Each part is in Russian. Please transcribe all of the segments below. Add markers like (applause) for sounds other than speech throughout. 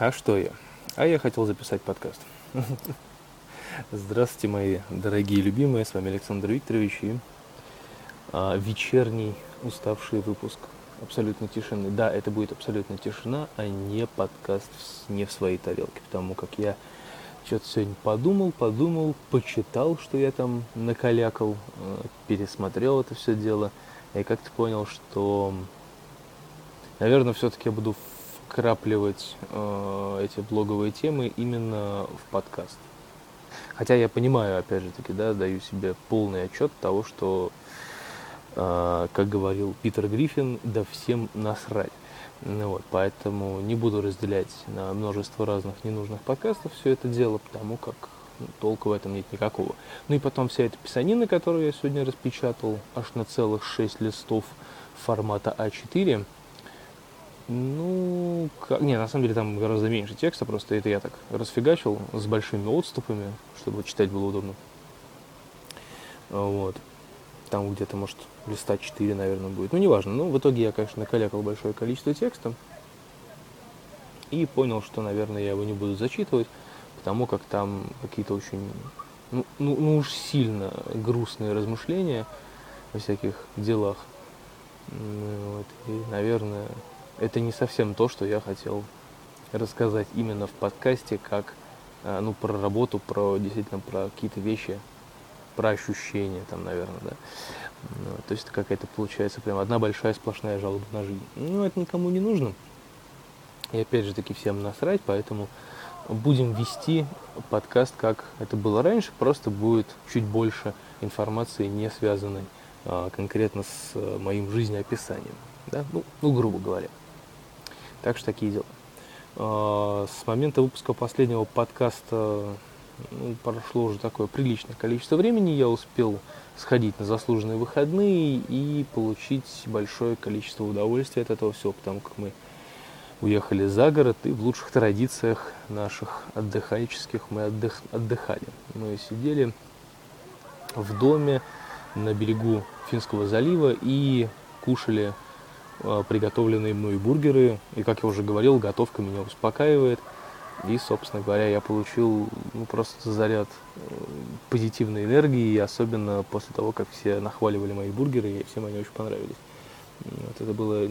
А что я? А я хотел записать подкаст. (laughs) Здравствуйте, мои дорогие любимые. С вами Александр Викторович и а, вечерний уставший выпуск абсолютно тишины. Да, это будет абсолютно тишина, а не подкаст не в своей тарелке, потому как я что-то сегодня подумал, подумал, почитал, что я там накалякал, э, пересмотрел это все дело, и как-то понял, что, наверное, все-таки я буду вкрапливать э, эти блоговые темы именно в подкаст. Хотя я понимаю, опять же таки, да, даю себе полный отчет того, что, э, как говорил Питер Гриффин, да всем насрать. Ну, вот, поэтому не буду разделять на множество разных ненужных подкастов все это дело, потому как ну, толка в этом нет никакого. Ну и потом вся эта писанина, которую я сегодня распечатал, аж на целых 6 листов формата А4, ну, как... не, на самом деле там гораздо меньше текста, просто это я так расфигачил с большими отступами, чтобы читать было удобно. Вот. Там где-то, может, листа 4, наверное, будет. Ну, неважно. Ну, в итоге я, конечно, накалякал большое количество текста. И понял, что, наверное, я его не буду зачитывать, потому как там какие-то очень, ну, ну, ну уж сильно грустные размышления о всяких делах. Вот. И, наверное, это не совсем то, что я хотел рассказать именно в подкасте, как а, ну, про работу, про действительно про какие-то вещи, про ощущения там, наверное, да. Ну, то есть какая-то получается прям одна большая сплошная жалоба на жизнь. Ну, это никому не нужно. И опять же таки всем насрать, поэтому будем вести подкаст, как это было раньше, просто будет чуть больше информации, не связанной а, конкретно с а, моим жизнеописанием. Да? Ну, ну, грубо говоря. Так что такие дела. А, с момента выпуска последнего подкаста ну, прошло уже такое приличное количество времени. Я успел сходить на заслуженные выходные и получить большое количество удовольствия от этого всего, потому как мы уехали за город и в лучших традициях наших отдыхальческих мы отдых, отдыхали. Мы сидели в доме на берегу Финского залива и кушали приготовленные мной бургеры. И, как я уже говорил, готовка меня успокаивает. И, собственно говоря, я получил ну, просто заряд э, позитивной энергии, особенно после того, как все нахваливали мои бургеры, и всем они очень понравились. Вот, это было,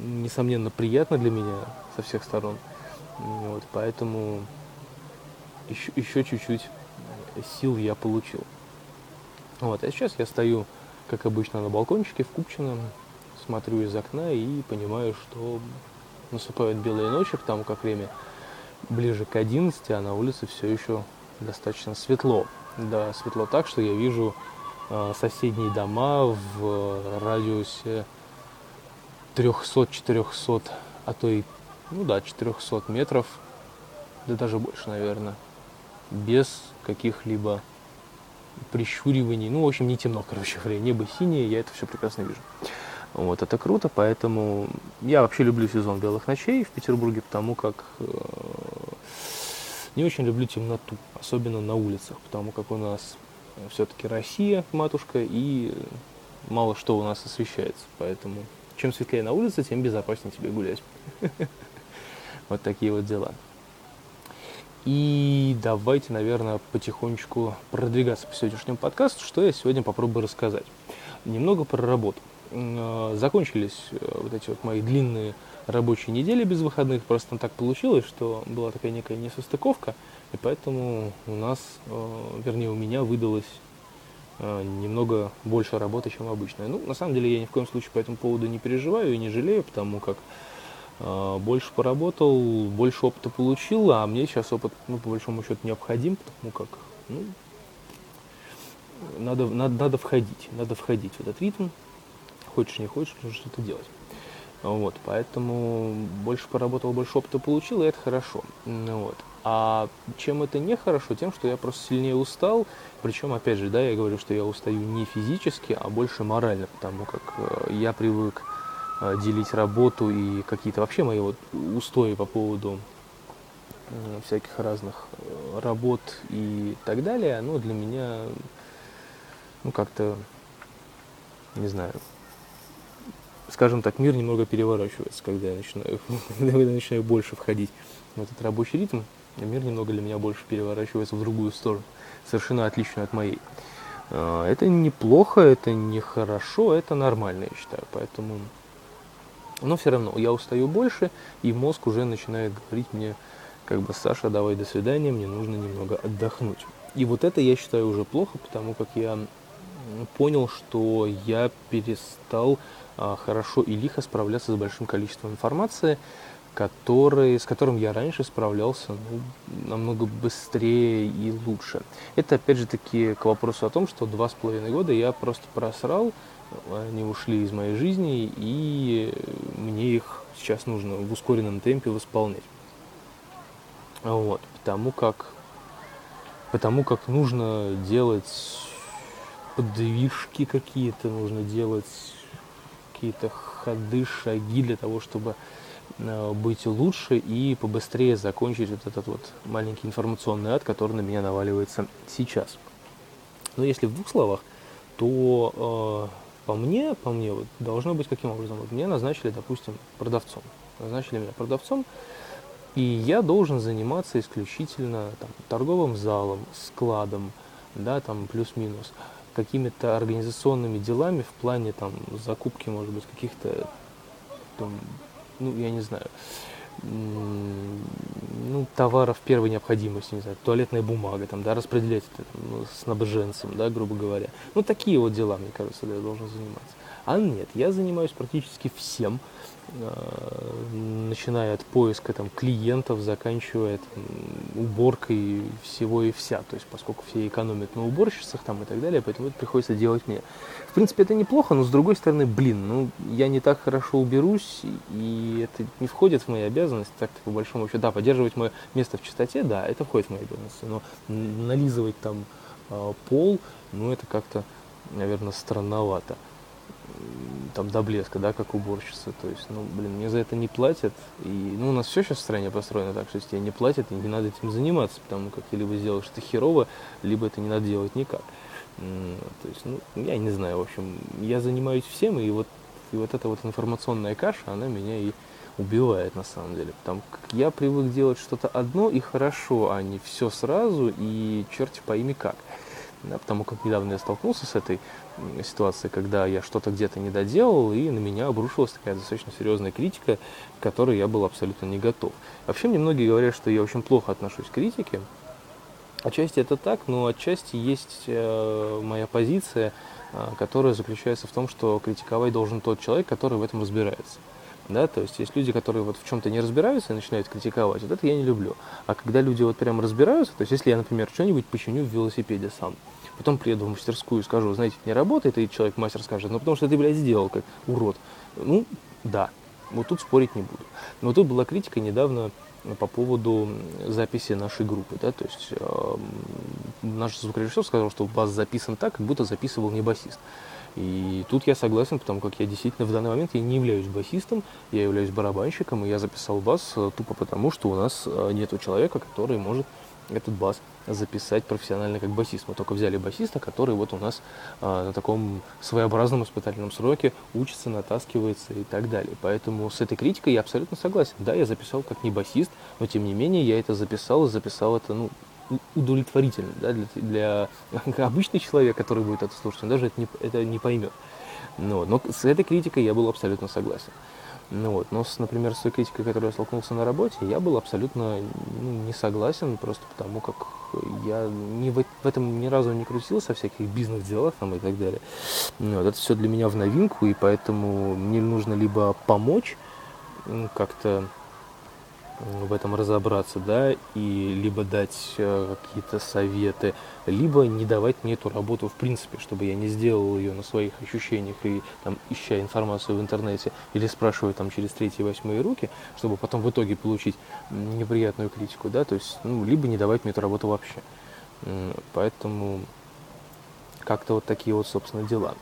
несомненно, приятно для меня со всех сторон. Вот, поэтому еще, еще чуть-чуть сил я получил. Вот, а сейчас я стою, как обычно, на балкончике в Купчино, смотрю из окна и понимаю, что наступают белые ночи, потому как время ближе к 11, а на улице все еще достаточно светло. Да, светло так, что я вижу э, соседние дома в радиусе 300-400, а то и, ну да, 400 метров, да даже больше, наверное, без каких-либо прищуриваний. Ну, в общем, не темно, короче говоря, небо синее, я это все прекрасно вижу. Вот, это круто, поэтому я вообще люблю сезон белых ночей в Петербурге, потому как э, не очень люблю темноту, особенно на улицах, потому как у нас все-таки Россия, матушка, и мало что у нас освещается. Поэтому чем светлее на улице, тем безопаснее тебе гулять. (laughs) Вот такие вот дела. И давайте, наверное, потихонечку продвигаться по сегодняшнему подкасту, что я сегодня попробую рассказать. Немного про работу. Э, закончились э, вот эти вот мои длинные рабочие недели без выходных. Просто так получилось, что была такая некая несостыковка, и поэтому у нас, э, вернее, у меня выдалось немного больше работы, чем обычно. Ну, на самом деле, я ни в коем случае по этому поводу не переживаю и не жалею, потому как больше поработал, больше опыта получил, а мне сейчас опыт, ну, по большому счету, необходим, потому как, ну, надо, надо, надо входить, надо входить в этот ритм, хочешь не хочешь, нужно что-то делать. Вот, поэтому больше поработал, больше опыта получил, и это хорошо. Ну вот. А чем это нехорошо? Тем, что я просто сильнее устал. Причем, опять же, да, я говорю, что я устаю не физически, а больше морально, потому как э, я привык э, делить работу и какие-то вообще мои вот устои по поводу э, всяких разных работ и так далее, ну, для меня, ну, как-то, не знаю, скажем так, мир немного переворачивается, когда я начинаю, (laughs) когда я начинаю больше входить в этот рабочий ритм, мир немного для меня больше переворачивается в другую сторону, совершенно отличную от моей. А, это неплохо, это не хорошо, это нормально, я считаю. Поэтому, но все равно я устаю больше, и мозг уже начинает говорить мне, как бы, Саша, давай до свидания, мне нужно немного отдохнуть. И вот это я считаю уже плохо, потому как я понял, что я перестал хорошо и лихо справляться с большим количеством информации, который, с которым я раньше справлялся ну, намного быстрее и лучше. Это опять же таки к вопросу о том, что два с половиной года я просто просрал, они ушли из моей жизни, и мне их сейчас нужно в ускоренном темпе восполнять. Вот, потому как, потому как нужно делать подвижки какие-то, нужно делать какие-то ходы, шаги для того, чтобы Э, быть лучше и побыстрее закончить вот этот вот маленький информационный ад, который на меня наваливается сейчас. Но если в двух словах, то э, по мне, по мне, вот, должно быть каким образом? Вот меня назначили, допустим, продавцом. Назначили меня продавцом, и я должен заниматься исключительно там, торговым залом, складом, да, там плюс-минус, какими-то организационными делами в плане там закупки, может быть, каких-то там, ну, я не знаю, ну, товаров первой необходимости, не знаю, туалетная бумага, там, да, распределять это ну, снабженцем, да, грубо говоря. Ну, такие вот дела, мне кажется, я должен заниматься. А нет, я занимаюсь практически всем, начиная от поиска там, клиентов, заканчивая там, уборкой всего и вся. То есть, поскольку все экономят на уборщицах там, и так далее, поэтому это приходится делать мне. В принципе, это неплохо, но с другой стороны, блин, ну, я не так хорошо уберусь, и это не входит в мои обязанности, так-то по большому счету. Да, поддерживать мое место в чистоте, да, это входит в мои обязанности, но нализывать там э, пол, ну, это как-то, наверное, странновато там до блеска, да, как уборщица. То есть, ну, блин, мне за это не платят. И, ну, у нас все сейчас в стране построено так, что если тебе не платят, не надо этим заниматься, потому как ты либо сделаешь это херово, либо это не надо делать никак. То есть, ну, я не знаю, в общем, я занимаюсь всем, и вот, и вот эта вот информационная каша, она меня и убивает на самом деле. Потому как я привык делать что-то одно и хорошо, а не все сразу, и черти пойми как. Да, потому как недавно я столкнулся с этой ситуацией, когда я что-то где-то не доделал, и на меня обрушилась такая достаточно серьезная критика, к которой я был абсолютно не готов. Вообще мне многие говорят, что я очень плохо отношусь к критике. Отчасти это так, но отчасти есть э, моя позиция, э, которая заключается в том, что критиковать должен тот человек, который в этом разбирается. Да, то есть есть люди, которые вот в чем-то не разбираются и начинают критиковать, вот это я не люблю. А когда люди вот прям разбираются, то есть если я, например, что-нибудь починю в велосипеде сам, Потом приеду в мастерскую и скажу, знаете, не работает, и человек-мастер скажет, ну потому что ты, блядь, сделал как урод. Ну, да, вот тут спорить не буду. Но тут была критика недавно по поводу записи нашей группы, да, то есть э, наш звукорежиссер сказал, что бас записан так, как будто записывал не басист. И тут я согласен, потому как я действительно в данный момент я не являюсь басистом, я являюсь барабанщиком, и я записал бас э, тупо потому, что у нас э, нет человека, который может этот бас записать профессионально как басист. Мы только взяли басиста, который вот у нас а, на таком своеобразном испытательном сроке учится, натаскивается и так далее. Поэтому с этой критикой я абсолютно согласен. Да, я записал как не басист, но тем не менее я это записал и записал это, ну, удовлетворительно да, для, для (laughs) обычный человек, который будет это слушать, он даже это не, это не поймет. Но, но с этой критикой я был абсолютно согласен. Ну вот, но, с, например, с той критикой, которой я столкнулся на работе, я был абсолютно ну, не согласен, просто потому как я не в, в этом ни разу не крутился, о всяких бизнес-делах там и так далее. Ну, вот, это все для меня в новинку, и поэтому мне нужно либо помочь как-то в этом разобраться, да, и либо дать э, какие-то советы, либо не давать мне эту работу в принципе, чтобы я не сделал ее на своих ощущениях и там ища информацию в интернете или спрашивая там через третьи, восьмые руки, чтобы потом в итоге получить неприятную критику, да, то есть, ну, либо не давать мне эту работу вообще. Поэтому как-то вот такие вот, собственно, дела.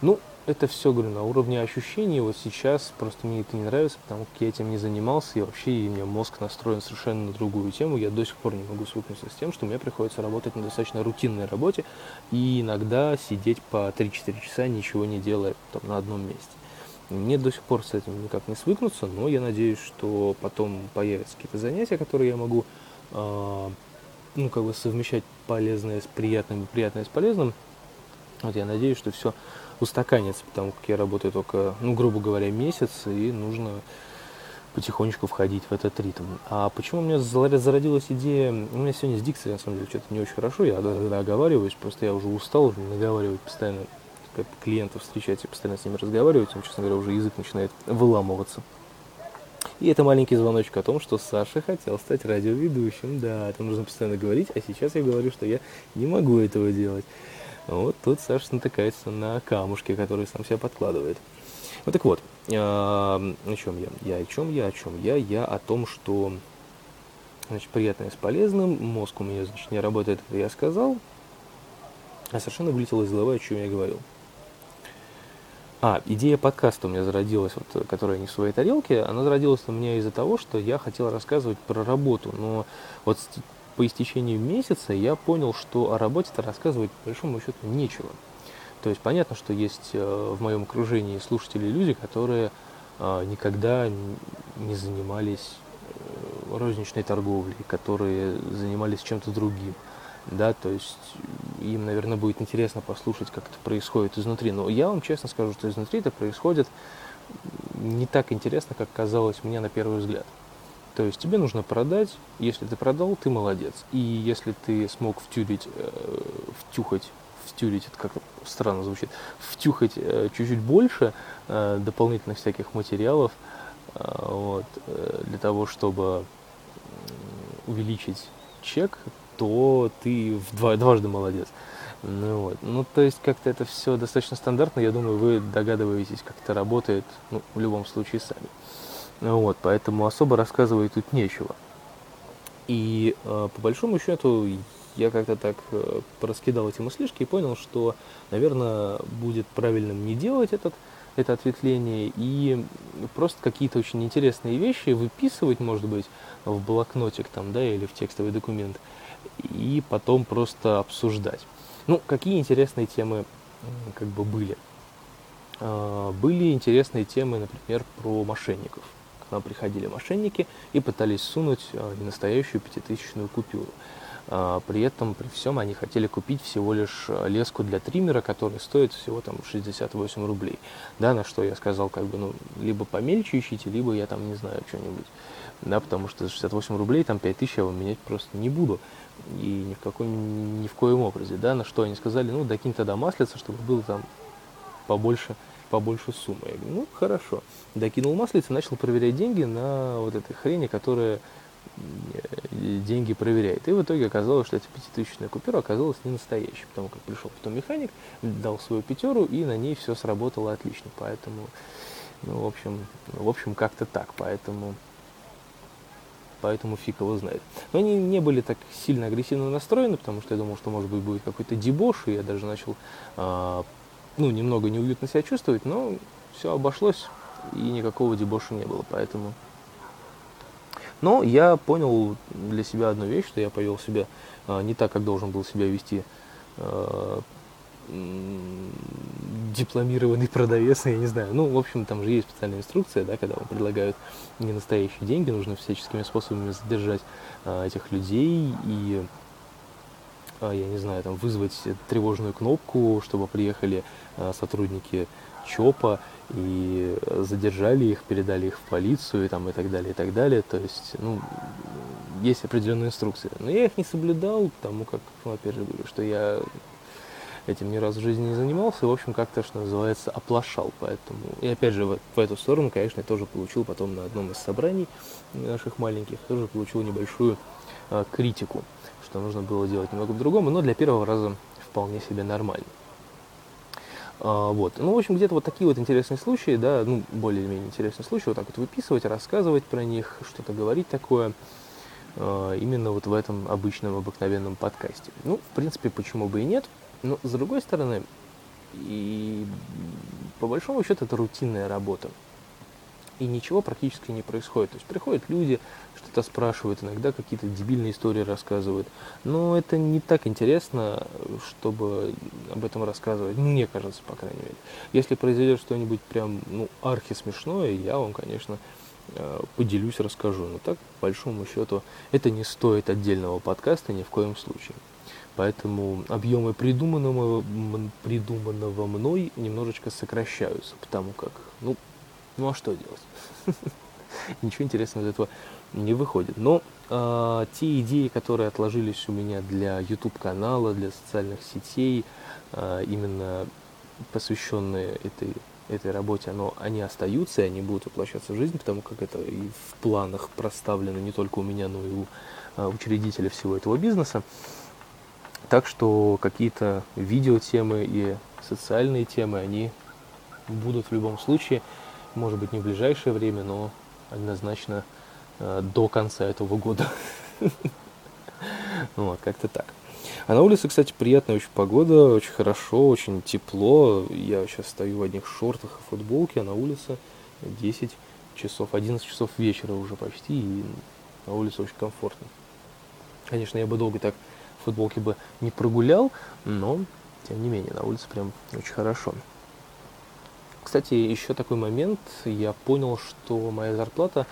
Ну, это все, говорю, на уровне ощущений. Вот сейчас просто мне это не нравится, потому как я этим не занимался, и вообще и у меня мозг настроен совершенно на другую тему. Я до сих пор не могу свыкнуться с тем, что мне приходится работать на достаточно рутинной работе и иногда сидеть по 3-4 часа, ничего не делая там, на одном месте. Мне до сих пор с этим никак не свыкнуться, но я надеюсь, что потом появятся какие-то занятия, которые я могу э, ну, как бы совмещать полезное с приятным, приятное с полезным. Вот я надеюсь, что все устаканится, потому как я работаю только, ну, грубо говоря, месяц, и нужно потихонечку входить в этот ритм. А почему у меня зародилась идея, у меня сегодня с дикцией, на самом деле, что-то не очень хорошо, я оговариваюсь, просто я уже устал уже наговаривать постоянно клиентов встречать и постоянно с ними разговаривать, им, честно говоря, уже язык начинает выламываться. И это маленький звоночек о том, что Саша хотел стать радиоведущим. Да, это нужно постоянно говорить, а сейчас я говорю, что я не могу этого делать. Вот тут Саша натыкается на камушки, которые сам себя подкладывает. Вот так вот, а, о чем я? Я о чем я, о чем я? Я о том, что значит, приятное с полезным, мозг у меня, значит, не работает, это я сказал, а совершенно вылетело из головы, о чем я говорил. А, идея подкаста у меня зародилась, вот, которая не в своей тарелке, она зародилась у меня из-за того, что я хотел рассказывать про работу, но вот по истечению месяца я понял, что о работе-то рассказывать по большому счету нечего. То есть понятно, что есть э, в моем окружении слушатели люди, которые э, никогда не занимались э, розничной торговлей, которые занимались чем-то другим. Да, то есть им, наверное, будет интересно послушать, как это происходит изнутри. Но я вам честно скажу, что изнутри это происходит не так интересно, как казалось мне на первый взгляд. То есть тебе нужно продать, если ты продал, ты молодец. И если ты смог втюрить, э, втюхать втюрить, это как-то странно звучит, втюхать э, чуть-чуть больше э, дополнительных всяких материалов э, вот, э, для того, чтобы увеличить чек, то ты в два, дважды молодец. Ну, вот. ну, то есть как-то это все достаточно стандартно. Я думаю, вы догадываетесь, как это работает, ну, в любом случае сами. Вот, поэтому особо рассказывать тут нечего. И э, по большому счету я как-то так э, пораскидал эти мыслишки и понял, что, наверное, будет правильным не делать этот, это ответвление и просто какие-то очень интересные вещи выписывать, может быть, в блокнотик там, да, или в текстовый документ, и потом просто обсуждать. Ну, какие интересные темы как бы были? А, были интересные темы, например, про мошенников. Нам приходили мошенники и пытались сунуть а, ненастоящую пятитысячную купюру. А, при этом, при всем, они хотели купить всего лишь э, леску для триммера, которая стоит всего там 68 рублей. Да, на что я сказал, как бы, ну, либо помельче ищите, либо я там не знаю что-нибудь. Да, потому что за 68 рублей там 5000 я вам менять просто не буду. И ни в, какой, ни в коем образе. Да, на что они сказали, ну, докинь тогда маслица, чтобы было там побольше, побольше суммы. Я говорю, ну, хорошо. Докинул маслица, начал проверять деньги на вот этой хрени, которая деньги проверяет. И в итоге оказалось, что эта пятитысячная купюра оказалась не настоящей, потому как пришел потом механик, дал свою пятеру, и на ней все сработало отлично. Поэтому, ну, в общем, в общем, как-то так. Поэтому, поэтому фиг его знает. Но они не были так сильно агрессивно настроены, потому что я думал, что, может быть, будет какой-то дебош, и я даже начал, э, ну, немного неуютно себя чувствовать, но все обошлось, и никакого дебоша не было. Поэтому но я понял для себя одну вещь, что я повел себя а, не так, как должен был себя вести а, дипломированный продавец, я не знаю. Ну, в общем, там же есть специальная инструкция, да, когда вам предлагают не настоящие деньги, нужно всяческими способами задержать а, этих людей и я не знаю, там вызвать тревожную кнопку, чтобы приехали а, сотрудники ЧОПа и задержали их, передали их в полицию и, там, и так далее, и так далее. То есть, ну, есть определенные инструкции. Но я их не соблюдал, потому как, ну, опять же говорю, что я этим ни разу в жизни не занимался, и, в общем, как-то, что называется, оплошал. Поэтому, и опять же, в, в эту сторону, конечно, я тоже получил потом на одном из собраний наших маленьких, тоже получил небольшую э, критику, что нужно было делать немного по-другому, но для первого раза вполне себе нормально. А, вот. Ну, в общем, где-то вот такие вот интересные случаи, да, ну, более-менее интересные случаи, вот так вот выписывать, рассказывать про них, что-то говорить такое, а, именно вот в этом обычном, обыкновенном подкасте. Ну, в принципе, почему бы и нет, но, с другой стороны, и по большому счету это рутинная работа. И ничего практически не происходит. То есть приходят люди, что-то спрашивают, иногда какие-то дебильные истории рассказывают. Но это не так интересно, чтобы об этом рассказывать, мне кажется, по крайней мере. Если произойдет что-нибудь прям, ну, архи смешное, я вам, конечно, э, поделюсь, расскажу. Но так, по большому счету, это не стоит отдельного подкаста ни в коем случае. Поэтому объемы придуманного, придуманного мной немножечко сокращаются, потому как, ну, ну а что делать? (laughs) Ничего интересного из этого не выходит. Но э, те идеи, которые отложились у меня для YouTube канала, для социальных сетей, э, именно посвященные этой этой работе, оно, они остаются, и они будут воплощаться в жизнь, потому как это и в планах проставлено не только у меня, но и у э, учредителя всего этого бизнеса. Так что какие-то видеотемы и социальные темы, они будут в любом случае может быть не в ближайшее время, но однозначно э, до конца этого года. (laughs) Вот, как-то так. А на улице, кстати, приятная очень погода, очень хорошо, очень тепло. Я сейчас стою в одних шортах и футболке, а на улице 10 часов, 11 часов вечера уже почти, и на улице очень комфортно. Конечно, я бы долго так в футболке бы не прогулял, но, тем не менее, на улице прям очень хорошо. Кстати, еще такой момент, я понял, что моя зарплата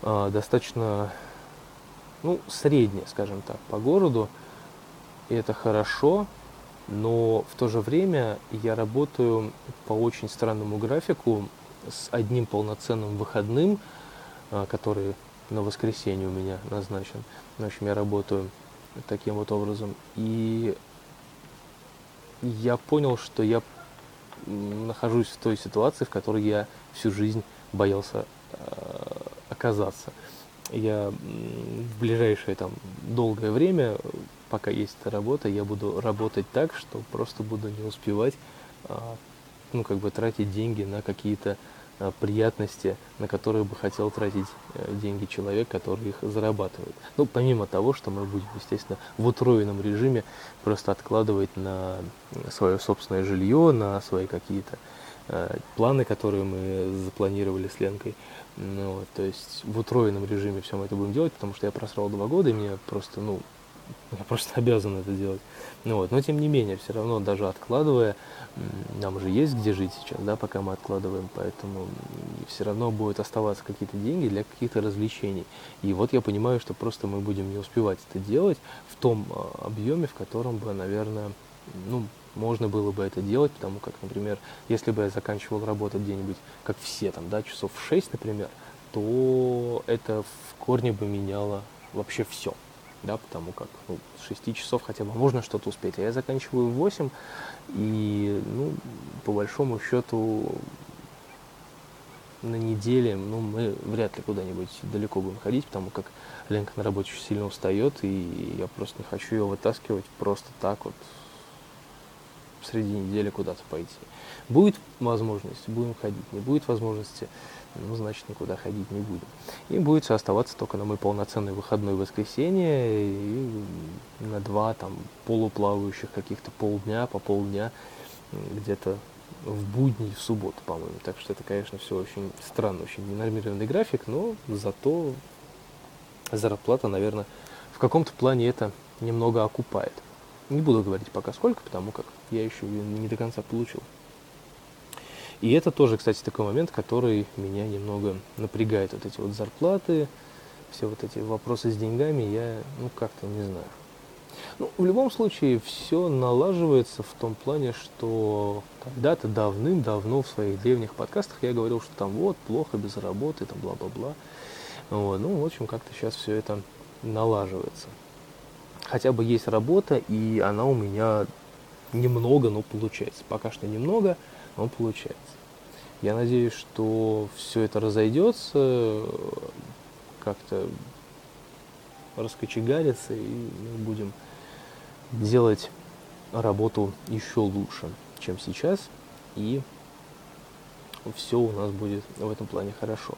э, достаточно, ну, средняя, скажем так, по городу, и это хорошо, но в то же время я работаю по очень странному графику с одним полноценным выходным, э, который на воскресенье у меня назначен. В общем, я работаю таким вот образом. И я понял, что я нахожусь в той ситуации, в которой я всю жизнь боялся э, оказаться. Я в ближайшее там долгое время, пока есть эта работа, я буду работать так, что просто буду не успевать, э, ну как бы тратить деньги на какие-то приятности, на которые бы хотел тратить э, деньги человек, который их зарабатывает. Ну, помимо того, что мы будем, естественно, в утроенном режиме просто откладывать на свое собственное жилье, на свои какие-то э, планы, которые мы запланировали с Ленкой. Ну, вот, то есть в утроенном режиме все мы это будем делать, потому что я просрал два года, и мне просто, ну, я просто (laughs) обязан это делать. Ну вот, но тем не менее, все равно даже откладывая, нам же есть где жить сейчас, да, пока мы откладываем, поэтому все равно будут оставаться какие-то деньги для каких-то развлечений. И вот я понимаю, что просто мы будем не успевать это делать в том а, объеме, в котором бы, наверное, ну, можно было бы это делать, потому как, например, если бы я заканчивал работать где-нибудь, как все там, да, часов в 6, например, то это в корне бы меняло вообще все да, потому как ну, с 6 часов хотя бы можно что-то успеть, а я заканчиваю в 8, и, ну, по большому счету, на неделе, ну, мы вряд ли куда-нибудь далеко будем ходить, потому как Ленка на работе очень сильно устает, и я просто не хочу ее вытаскивать просто так вот среди недели куда-то пойти. Будет возможность, будем ходить, не будет возможности, ну, значит, никуда ходить не будем. И будет оставаться только на мой полноценный выходной воскресенье и на два там полуплавающих каких-то полдня, по полдня где-то в будни, в субботу, по-моему. Так что это, конечно, все очень странно, очень ненормированный график, но зато зарплата, наверное, в каком-то плане это немного окупает. Не буду говорить пока сколько, потому как я еще ее не до конца получил. И это тоже, кстати, такой момент, который меня немного напрягает. Вот эти вот зарплаты, все вот эти вопросы с деньгами, я, ну, как-то не знаю. Ну, в любом случае, все налаживается в том плане, что когда-то давным-давно в своих древних подкастах я говорил, что там вот, плохо без работы, там бла-бла-бла. Вот, ну, в общем, как-то сейчас все это налаживается. Хотя бы есть работа, и она у меня немного, но получается. Пока что немного, но получается. Я надеюсь, что все это разойдется, как-то раскочегарится, и мы будем делать работу еще лучше, чем сейчас, и все у нас будет в этом плане хорошо.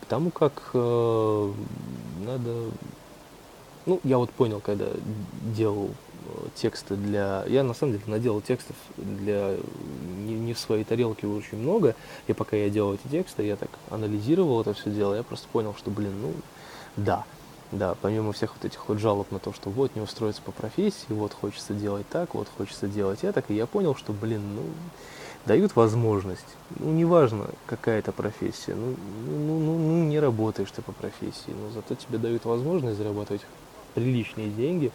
Потому как э, надо... Ну, я вот понял, когда делал э, тексты для... Я на самом деле наделал текстов для не в своей тарелке очень много. И пока я делал эти тексты, я так анализировал это все дело, я просто понял, что, блин, ну, да, да, помимо всех вот этих вот жалоб на то, что вот не устроиться по профессии, вот хочется делать так, вот хочется делать это, и я понял, что, блин, ну, дают возможность, ну, неважно, какая это профессия, ну, ну, ну, ну, не работаешь ты по профессии, но зато тебе дают возможность зарабатывать приличные деньги,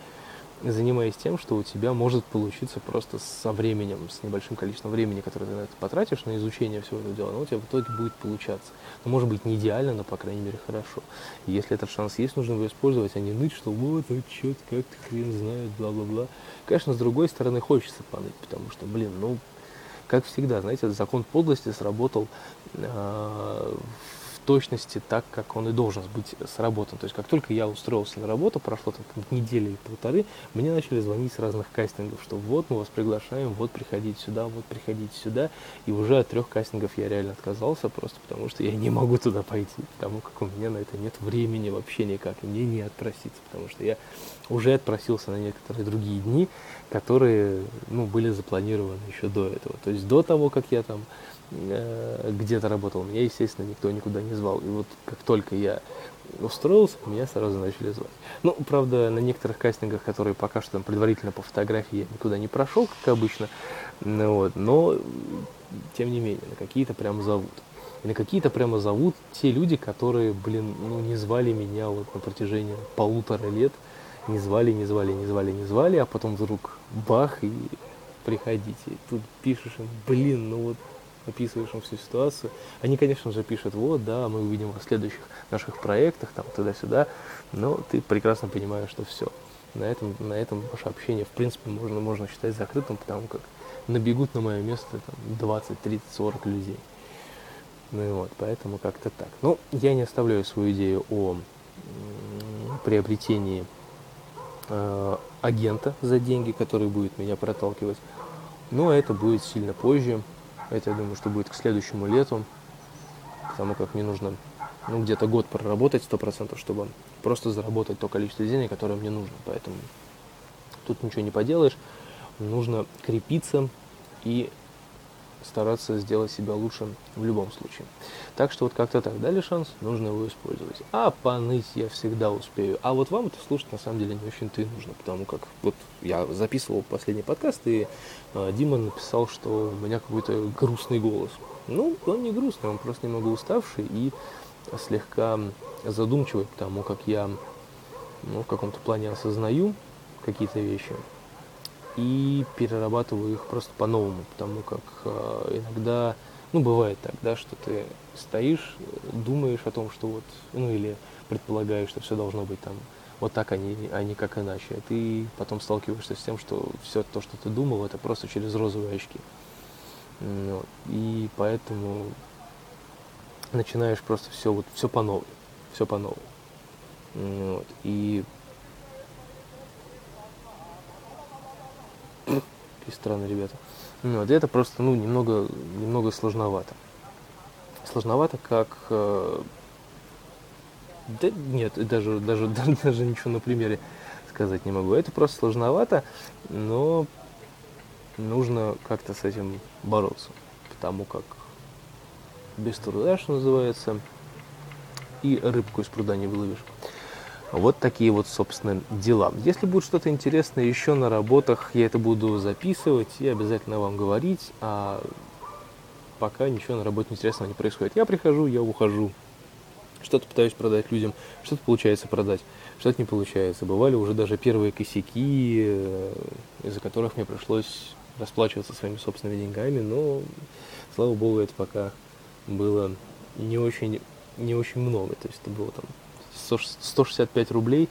занимаясь тем, что у тебя может получиться просто со временем, с небольшим количеством времени, которое ты на это потратишь, на изучение всего этого дела, но у тебя в итоге будет получаться. Ну, может быть, не идеально, но, по крайней мере, хорошо. И если этот шанс есть, нужно его использовать, а не ныть, что вот, а что как ты хрен знает, бла-бла-бла. Конечно, с другой стороны, хочется поныть, потому что, блин, ну, как всегда, знаете, закон подлости сработал э, точности так, как он и должен быть сработан. То есть как только я устроился на работу, прошло там недели или полторы, мне начали звонить с разных кастингов, что вот мы вас приглашаем, вот приходите сюда, вот приходите сюда. И уже от трех кастингов я реально отказался, просто потому что я не могу туда пойти, потому как у меня на это нет времени вообще никак, и мне не отпроситься, потому что я уже отпросился на некоторые другие дни, которые ну, были запланированы еще до этого. То есть до того, как я там где-то работал, меня, естественно, никто никуда не звал. И вот как только я устроился, меня сразу начали звать. Ну, правда, на некоторых кастингах, которые пока что там предварительно по фотографии я никуда не прошел, как обычно, ну, вот, но тем не менее, на какие-то прям зовут. И на какие-то прямо зовут те люди, которые, блин, ну не звали меня вот на протяжении полутора лет, не звали, не звали, не звали, не звали, а потом вдруг бах и приходите. И тут пишешь им, блин, ну вот описываешь им всю ситуацию. Они, конечно же, пишут, вот, да, мы увидим в следующих наших проектах, там, туда-сюда, но ты прекрасно понимаешь, что все. На этом, на этом ваше общение, в принципе, можно, можно считать закрытым, потому как набегут на мое место там, 20, 30, 40 людей. Ну и вот, поэтому как-то так. Но я не оставляю свою идею о приобретении э, агента за деньги, который будет меня проталкивать. Но это будет сильно позже. Это, я думаю, что будет к следующему лету, потому как мне нужно ну, где-то год проработать 100%, чтобы просто заработать то количество денег, которое мне нужно. Поэтому тут ничего не поделаешь. Нужно крепиться и стараться сделать себя лучше в любом случае. Так что вот как-то так дали шанс, нужно его использовать. А поныть я всегда успею. А вот вам это слушать на самом деле не очень-то и нужно, потому как вот я записывал последний подкаст, и э, Дима написал, что у меня какой-то грустный голос. Ну, он не грустный, он просто немного уставший и слегка задумчивый, потому как я ну, в каком-то плане осознаю какие-то вещи, и перерабатываю их просто по-новому, потому как э, иногда, ну, бывает так, да, что ты стоишь, думаешь о том, что вот, ну, или предполагаешь, что все должно быть там вот так, а не, а не как иначе. А ты потом сталкиваешься с тем, что все то, что ты думал, это просто через розовые очки. Вот. И поэтому начинаешь просто все вот все по новой, все по новой. Вот. И Какие странные ребята. Вот, это просто, ну, немного, немного сложновато. Сложновато, как... Э, да нет, даже, (laughs) даже, даже ничего на примере сказать не могу. Это просто сложновато, но нужно как-то с этим бороться. Потому как без труда, что называется, и рыбку из пруда не выловишь. Вот такие вот, собственно, дела. Если будет что-то интересное еще на работах, я это буду записывать и обязательно вам говорить. А пока ничего на работе интересного не происходит. Я прихожу, я ухожу. Что-то пытаюсь продать людям, что-то получается продать, что-то не получается. Бывали уже даже первые косяки, э, из-за которых мне пришлось расплачиваться своими собственными деньгами, но, слава богу, это пока было не очень, не очень много. То есть это было там 165 рублей.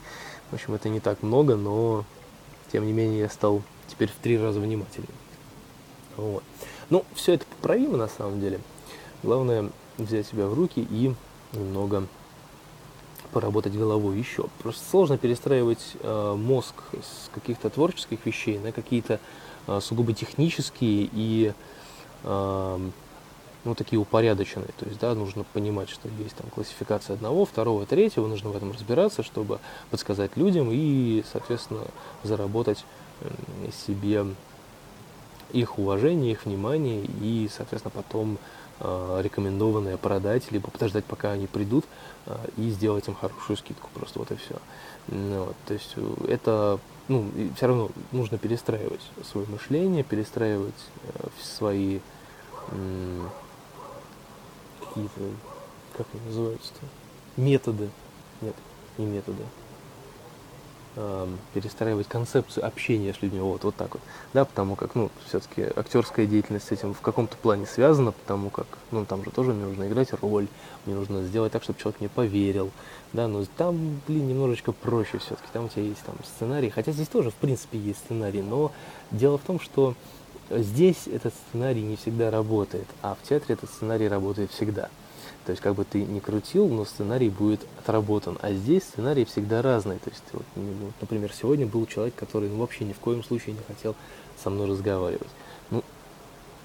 В общем, это не так много, но тем не менее я стал теперь в три раза внимательнее. Вот. Ну, все это поправимо на самом деле. Главное взять себя в руки и немного поработать головой еще. Просто сложно перестраивать э, мозг с каких-то творческих вещей на какие-то э, сугубо технические и э, ну, такие упорядоченные. То есть, да, нужно понимать, что есть там классификация одного, второго, третьего, нужно в этом разбираться, чтобы подсказать людям и, соответственно, заработать себе их уважение, их внимание и, соответственно, потом э, рекомендованное продать, либо подождать, пока они придут, э, и сделать им хорошую скидку. Просто вот и все. Ну, вот, то есть э, это, ну, все равно нужно перестраивать свое мышление, перестраивать э, свои э, какие-то, как они называются-то, методы. Нет, не методы. Перестраивать концепцию общения с людьми, вот, вот так вот, да, потому как, ну, все-таки актерская деятельность с этим в каком-то плане связана, потому как, ну, там же тоже мне нужно играть роль, мне нужно сделать так, чтобы человек мне поверил, да, но там, блин, немножечко проще все-таки, там у тебя есть там сценарий, хотя здесь тоже, в принципе, есть сценарий, но дело в том, что здесь этот сценарий не всегда работает, а в театре этот сценарий работает всегда. То есть как бы ты не крутил, но сценарий будет отработан. А здесь сценарий всегда разный. То есть, вот, например, сегодня был человек, который ну, вообще ни в коем случае не хотел со мной разговаривать. Ну,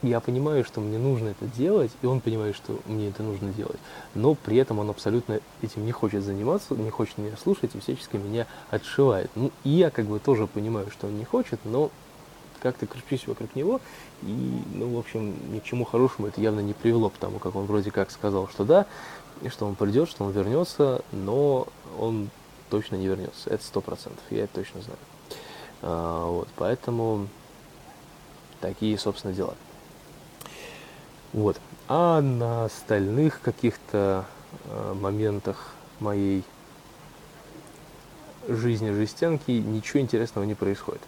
я понимаю, что мне нужно это делать, и он понимает, что мне это нужно делать. Но при этом он абсолютно этим не хочет заниматься, не хочет меня слушать и всячески меня отшивает. Ну, и я как бы тоже понимаю, что он не хочет, но как-то кручусь вокруг него, и, ну, в общем, ни к чему хорошему это явно не привело, потому как он вроде как сказал, что да, и что он придет, что он вернется, но он точно не вернется, это сто процентов, я это точно знаю. А, вот, поэтому такие, собственно, дела. Вот. А на остальных каких-то э, моментах моей жизни жестянки ничего интересного не происходит.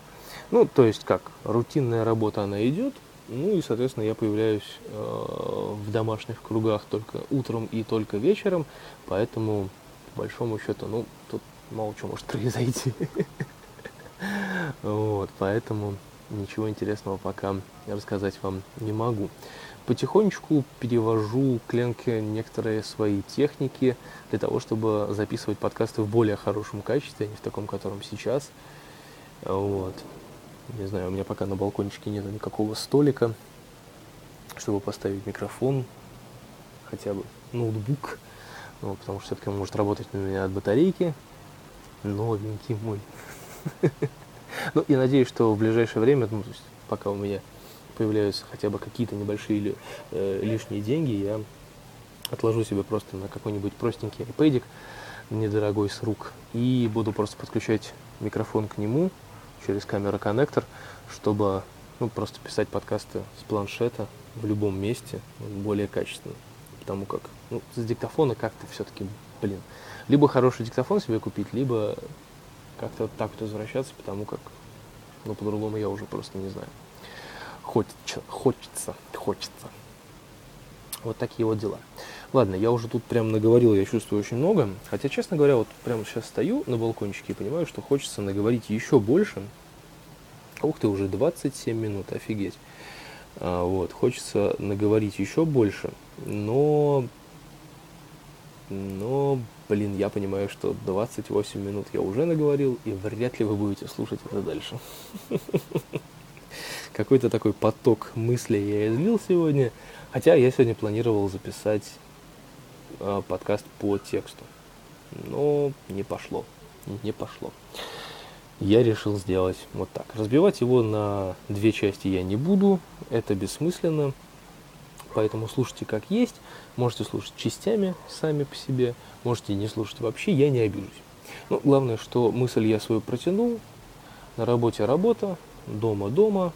Ну, то есть как, рутинная работа, она идет, ну и, соответственно, я появляюсь э, в домашних кругах только утром и только вечером, поэтому, по большому счету, ну, тут мало чего может (laughs) произойти. Вот, поэтому ничего интересного пока рассказать вам не могу. Потихонечку перевожу к некоторые свои техники для того, чтобы записывать подкасты в более хорошем качестве, а не в таком, котором сейчас. Вот. Не знаю, у меня пока на балкончике нет никакого столика, чтобы поставить микрофон, хотя бы ноутбук, ну, потому что все-таки он может работать у меня от батарейки. Новенький мой. (laughs) Ну, я надеюсь, что в ближайшее время, ну, то есть, пока у меня появляются хотя бы какие-то небольшие или, э, лишние деньги, я отложу себе просто на какой-нибудь простенький iPad недорогой с рук и буду просто подключать микрофон к нему, через камера-коннектор, чтобы ну, просто писать подкасты с планшета в любом месте более качественно. Потому как ну, с диктофона как-то все-таки, блин, либо хороший диктофон себе купить, либо как-то так вот возвращаться, потому как, ну, по-другому я уже просто не знаю. Хочется, хочется, хочется. Вот такие вот дела. Ладно, я уже тут прям наговорил, я чувствую очень много. Хотя, честно говоря, вот прямо сейчас стою на балкончике и понимаю, что хочется наговорить еще больше. Ух ты, уже 27 минут, офигеть. А, вот, хочется наговорить еще больше, но... Но, блин, я понимаю, что 28 минут я уже наговорил, и вряд ли вы будете слушать это дальше. (laughs) Какой-то такой поток мыслей я излил сегодня. Хотя я сегодня планировал записать э, подкаст по тексту. Но не пошло. Не пошло. Я решил сделать вот так. Разбивать его на две части я не буду. Это бессмысленно. Поэтому слушайте как есть. Можете слушать частями сами по себе. Можете не слушать вообще. Я не обижусь. Ну, главное, что мысль я свою протянул. На работе работа. Дома дома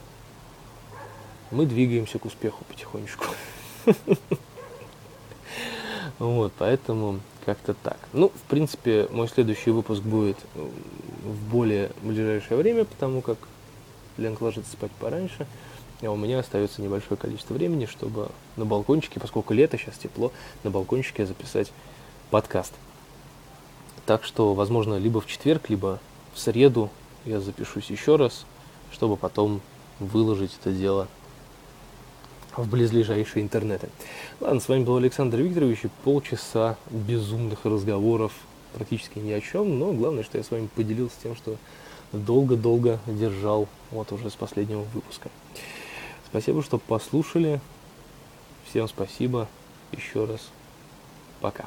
мы двигаемся к успеху потихонечку. (laughs) Вот, поэтому как-то так. Ну, в принципе, мой следующий выпуск будет в более ближайшее время, потому как Ленка ложится спать пораньше, а у меня остается небольшое количество времени, чтобы на балкончике, поскольку лето, сейчас тепло, на балкончике записать подкаст. Так что, возможно, либо в четверг, либо в среду я запишусь еще раз, чтобы потом выложить это дело в близлежащие интернеты. Ладно, с вами был Александр Викторович и полчаса безумных разговоров практически ни о чем, но главное, что я с вами поделился тем, что долго-долго держал вот уже с последнего выпуска. Спасибо, что послушали. Всем спасибо. Еще раз. Пока.